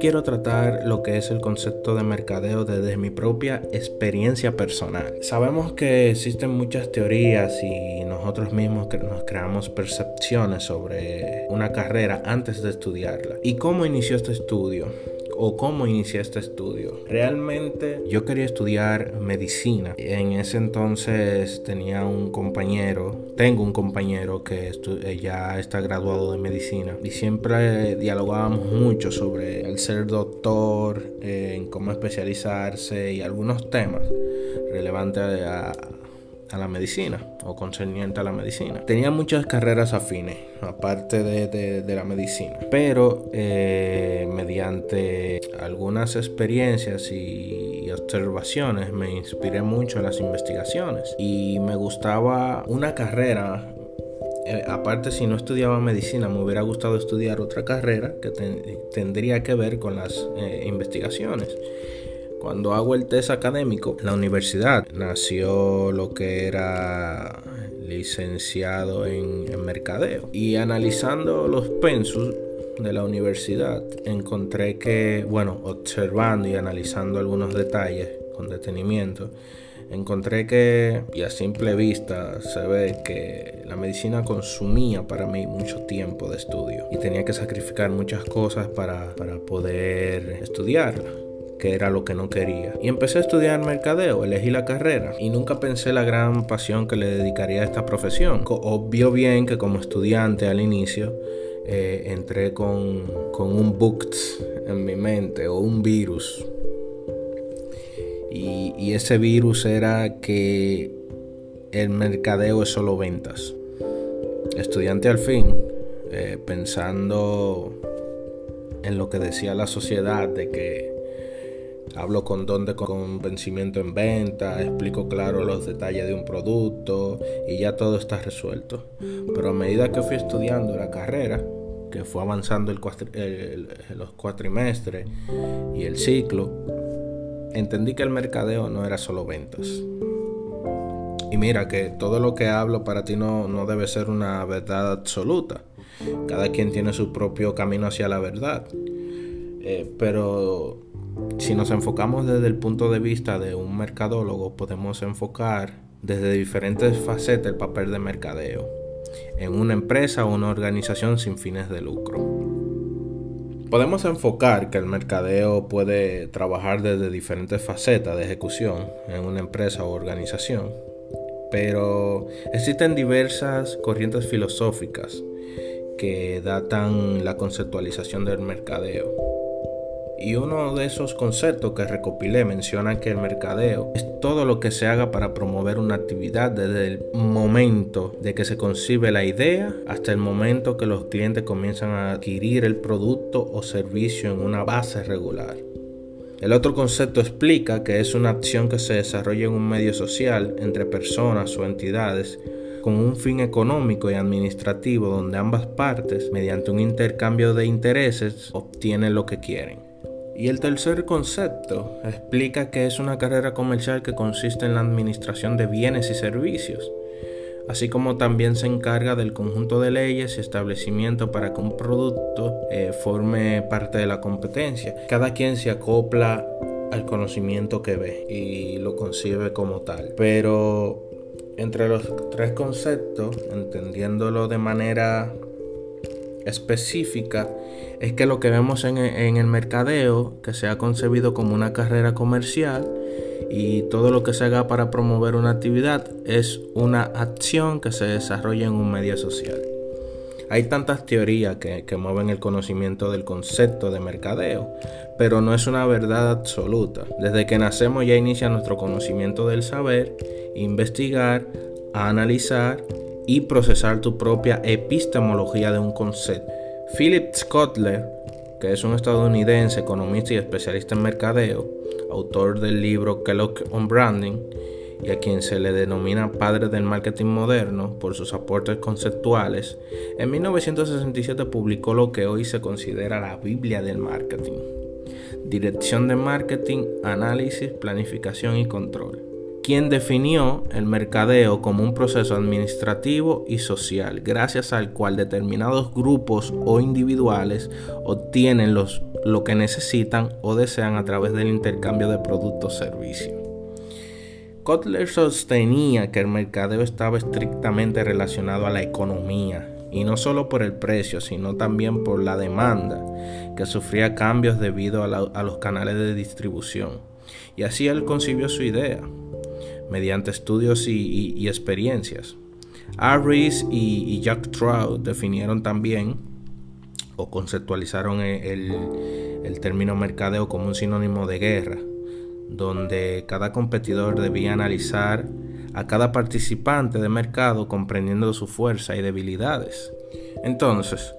quiero tratar lo que es el concepto de mercadeo desde mi propia experiencia personal. Sabemos que existen muchas teorías y nosotros mismos nos creamos percepciones sobre una carrera antes de estudiarla. ¿Y cómo inició este estudio? O cómo inicié este estudio. Realmente yo quería estudiar medicina. En ese entonces tenía un compañero, tengo un compañero que eh, ya está graduado de medicina y siempre dialogábamos mucho sobre el ser doctor, en cómo especializarse y algunos temas relevantes a, a la medicina o concerniente a la medicina. Tenía muchas carreras afines, aparte de, la medicina, pero eh, mediante algunas experiencias y, observaciones me inspiré mucho en las investigaciones. Y me gustaba una carrera eh, aparte si no estudiaba medicina me hubiera gustado estudiar otra carrera que tendría que ver con las eh, investigaciones cuando hago el test académico, la universidad nació lo que era licenciado en, mercadeo. Y analizando los pensus de la universidad, encontré que, bueno, observando y analizando algunos detalles con detenimiento, encontré que, y a simple vista, se ve que la medicina consumía para mí mucho tiempo de estudio y tenía que sacrificar muchas cosas para, para poder estudiarla que era lo que no quería. Y empecé a estudiar mercadeo, elegí la carrera y nunca pensé la gran pasión que le dedicaría a esta profesión. Obvio bien que como estudiante al inicio eh, entré con, con un books en mi mente o un virus. Y, ese virus era que el mercadeo es solo ventas. Estudiante al fin, eh, pensando en lo que decía la sociedad de que Hablo con don de convencimiento en venta, explico claro los detalles de un producto y ya todo está resuelto. Pero a medida que fui estudiando la carrera, que fue avanzando los cuatrimestres y el ciclo, entendí que el mercadeo no era solo ventas. Y mira que todo lo que hablo para ti no, no debe ser una verdad absoluta. Cada quien tiene su propio camino hacia la verdad. Eh, pero si nos enfocamos desde el punto de vista de un mercadólogo, podemos enfocar desde diferentes facetas el papel de mercadeo en una empresa o una organización sin fines de lucro. Podemos enfocar que el mercadeo puede trabajar desde diferentes facetas de ejecución en una empresa o organización, pero existen diversas corrientes filosóficas que datan la conceptualización del mercadeo. Y uno de esos conceptos que recopilé menciona que el mercadeo es todo lo que se haga para promover una actividad desde el momento de que se concibe la idea hasta el momento que los clientes comienzan a adquirir el producto o servicio en una base regular. El otro concepto explica que es una acción que se desarrolla en un medio social entre personas o entidades con un fin económico y administrativo donde ambas partes, mediante un intercambio de intereses, obtienen lo que quieren. Y el tercer concepto explica que es una carrera comercial que consiste en la administración de bienes y servicios, así como también se encarga del conjunto de leyes y establecimientos para que un producto eh, forme parte de la competencia. Cada quien se acopla al conocimiento que ve y lo concibe como tal. Pero entre los tres conceptos, entendiéndolo de manera específica es que lo que vemos en, el mercadeo, que se ha concebido como una carrera comercial y todo lo que se haga para promover una actividad es una acción que se desarrolla en un medio social. Hay tantas teorías que, que, mueven el conocimiento del concepto de mercadeo, pero no es una verdad absoluta. Desde que nacemos ya inicia nuestro conocimiento del saber, investigar, analizar y procesar tu propia epistemología de un concepto. Philip Scottler, que es un estadounidense, economista y especialista en mercadeo, autor del libro Kellogg on Branding, y a quien se le denomina padre del marketing moderno por sus aportes conceptuales, en 1967 publicó lo que hoy se considera la Biblia del marketing. Dirección de marketing, análisis, planificación y control. Quien definió el mercadeo como un proceso administrativo y social, gracias al cual determinados grupos o individuales obtienen los, lo que necesitan o desean a través del intercambio de productos o servicios. Kotler sostenía que el mercadeo estaba estrictamente relacionado a la economía, y no solo por el precio, sino también por la demanda, que sufría cambios debido a, los canales de distribución. Y así él concibió su idea, mediante estudios y, experiencias. Harris y, Jack Trout definieron también o conceptualizaron el, el término mercadeo como un sinónimo de guerra, donde cada competidor debía analizar a cada participante de mercado comprendiendo su fuerza y debilidades. Entonces,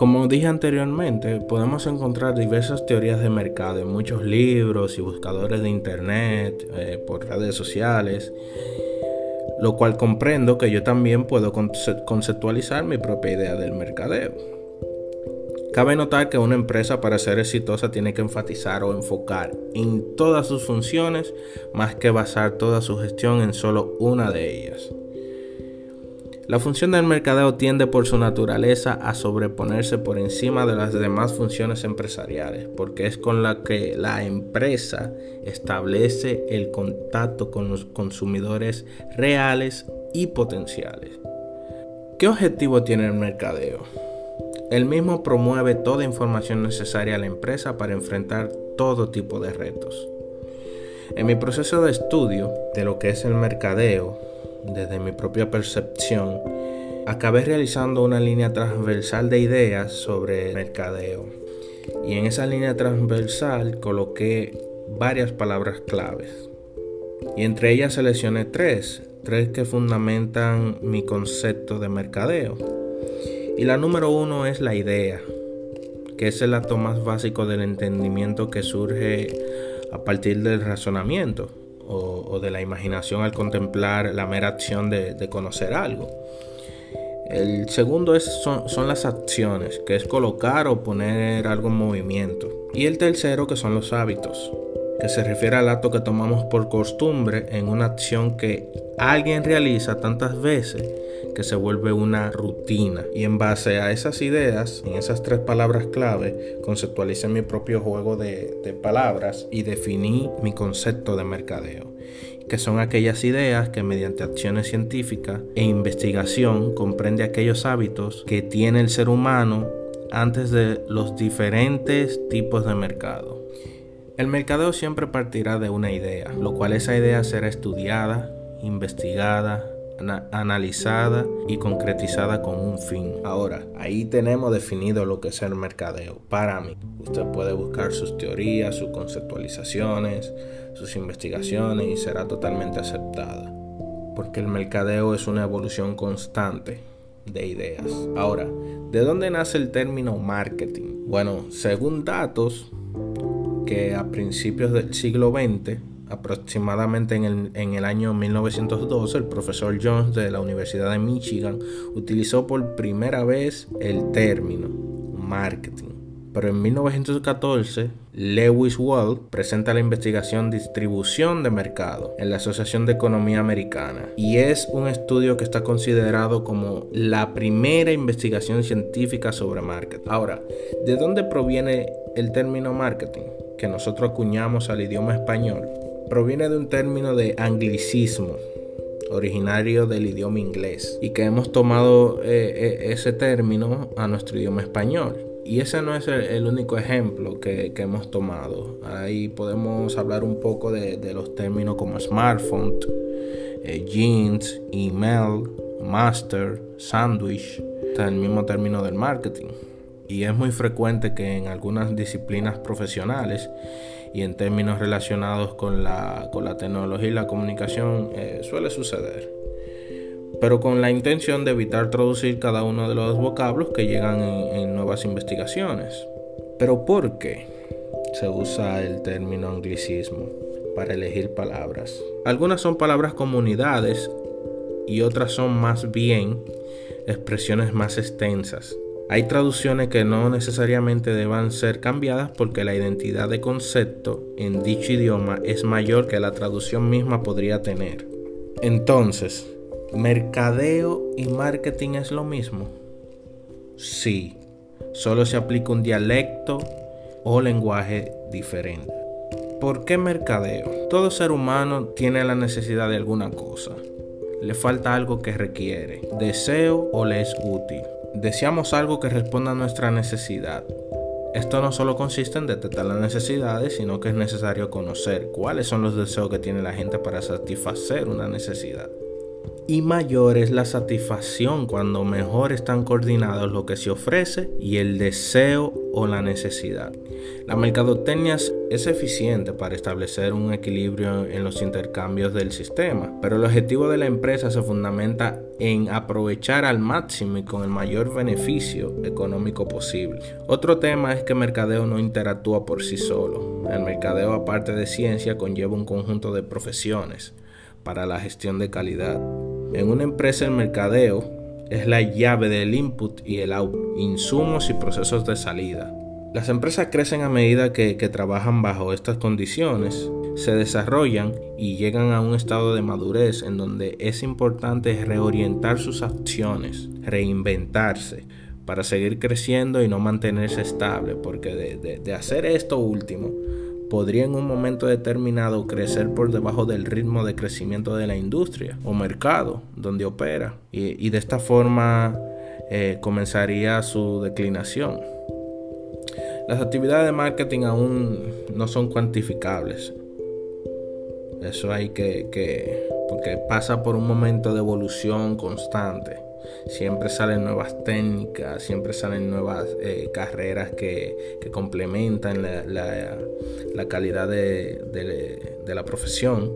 como dije anteriormente, podemos encontrar diversas teorías de mercado en muchos libros y buscadores de internet, eh, por redes sociales, lo cual comprendo que yo también puedo conceptualizar mi propia idea del mercadeo. Cabe notar que una empresa para ser exitosa tiene que enfatizar o enfocar en todas sus funciones más que basar toda su gestión en solo una de ellas. La función del mercadeo tiende por su naturaleza a sobreponerse por encima de las demás funciones empresariales, porque es con la que la empresa establece el contacto con los consumidores reales y potenciales. ¿Qué objetivo tiene el mercadeo? El mismo promueve toda información necesaria a la empresa para enfrentar todo tipo de retos. En mi proceso de estudio de lo que es el mercadeo, desde mi propia percepción, acabé realizando una línea transversal de ideas sobre mercadeo. Y en esa línea transversal coloqué varias palabras claves. Y entre ellas seleccioné tres, tres que fundamentan mi concepto de mercadeo. Y la número uno es la idea, que es el acto más básico del entendimiento que surge a partir del razonamiento o, de la imaginación al contemplar la mera acción de, conocer algo. El segundo es, son, son, las acciones, que es colocar o poner algo en movimiento. Y el tercero, que son los hábitos, que se refiere al acto que tomamos por costumbre en una acción que alguien realiza tantas veces que se vuelve una rutina. Y en base a esas ideas, en esas tres palabras clave, conceptualicé mi propio juego de, de palabras y definí mi concepto de mercadeo que son aquellas ideas que mediante acciones científicas e investigación comprende aquellos hábitos que tiene el ser humano antes de los diferentes tipos de mercado. El mercadeo siempre partirá de una idea, lo cual esa idea será estudiada, investigada, analizada y concretizada con un fin. Ahora, ahí tenemos definido lo que es el mercadeo. Para mí, usted puede buscar sus teorías, sus conceptualizaciones, sus investigaciones y será totalmente aceptada. Porque el mercadeo es una evolución constante de ideas. Ahora, ¿de dónde nace el término marketing? Bueno, según datos que a principios del siglo XX aproximadamente en el, en el, año 1912, el profesor Jones de la Universidad de Michigan utilizó por primera vez el término marketing. Pero en 1914, Lewis Wall presenta la investigación Distribución de Mercado en la Asociación de Economía Americana y es un estudio que está considerado como la primera investigación científica sobre marketing. Ahora, ¿de dónde proviene el término marketing que nosotros acuñamos al idioma español? proviene de un término de anglicismo originario del idioma inglés y que hemos tomado eh, eh, ese término a nuestro idioma español. Y ese no es el, único ejemplo que, hemos tomado. Ahí podemos hablar un poco de, los términos como smartphone, eh, jeans, email, master, sandwich, está el mismo término del marketing. Y es muy frecuente que en algunas disciplinas profesionales y en términos relacionados con la, con la tecnología y la comunicación eh, suele suceder. Pero con la intención de evitar traducir cada uno de los vocablos que llegan en, nuevas investigaciones. Pero ¿por qué se usa el término anglicismo para elegir palabras? Algunas son palabras comunidades y otras son más bien expresiones más extensas Hay traducciones que no necesariamente deban ser cambiadas porque la identidad de concepto en dicho idioma es mayor que la traducción misma podría tener. Entonces, ¿mercadeo y marketing es lo mismo? Sí, solo se aplica un dialecto o lenguaje diferente. ¿Por qué mercadeo? Todo ser humano tiene la necesidad de alguna cosa. Le falta algo que requiere, deseo o le es útil. Deseamos algo que responda a nuestra necesidad. Esto no solo consiste en detectar las necesidades, sino que es necesario conocer cuáles son los deseos que tiene la gente para satisfacer una necesidad y mayor es la satisfacción cuando mejor están coordinados lo que se ofrece y el deseo o la necesidad. La mercadotecnia es eficiente para establecer un equilibrio en los intercambios del sistema, pero el objetivo de la empresa se fundamenta en aprovechar al máximo y con el mayor beneficio económico posible. Otro tema es que mercadeo no interactúa por sí solo. El mercadeo, aparte de ciencia, conlleva un conjunto de profesiones para la gestión de calidad. En una empresa el mercadeo es la llave del input y el output, insumos y procesos de salida. Las empresas crecen a medida que, trabajan bajo estas condiciones, se desarrollan y llegan a un estado de madurez en donde es importante reorientar sus acciones, reinventarse para seguir creciendo y no mantenerse estable, porque de hacer esto último podría en un momento determinado crecer por debajo del ritmo de crecimiento de la industria o mercado donde opera y, de esta forma eh, comenzaría su declinación. Las actividades de marketing aún no son cuantificables. Eso hay que, que porque pasa por un momento de evolución constante siempre salen nuevas técnicas, siempre salen nuevas eh, carreras que, complementan la, calidad de, la profesión.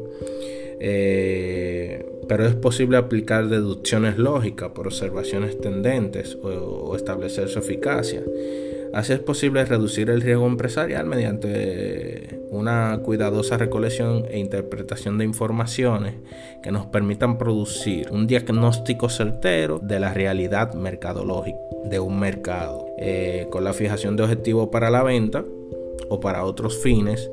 Eh, pero es posible aplicar deducciones lógicas por observaciones tendentes o establecer su eficacia. Así es posible reducir el riesgo empresarial mediante una cuidadosa recolección e interpretación de informaciones que nos permitan producir un diagnóstico certero de la realidad mercadológica de un mercado, eh, con la fijación de objetivos para la venta o para otros fines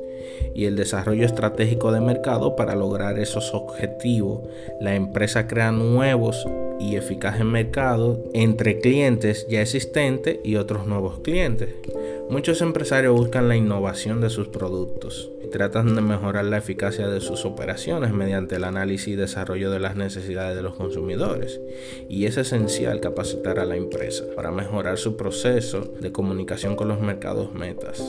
y el desarrollo estratégico de mercado para lograr esos objetivos. La empresa crea nuevos y eficaz mercado entre clientes ya existentes y otros nuevos clientes. Muchos empresarios buscan la innovación de sus productos y tratan de mejorar la eficacia de sus operaciones mediante el análisis y desarrollo de las necesidades de los consumidores. Y es esencial capacitar a la empresa para mejorar su proceso de comunicación con los mercados metas.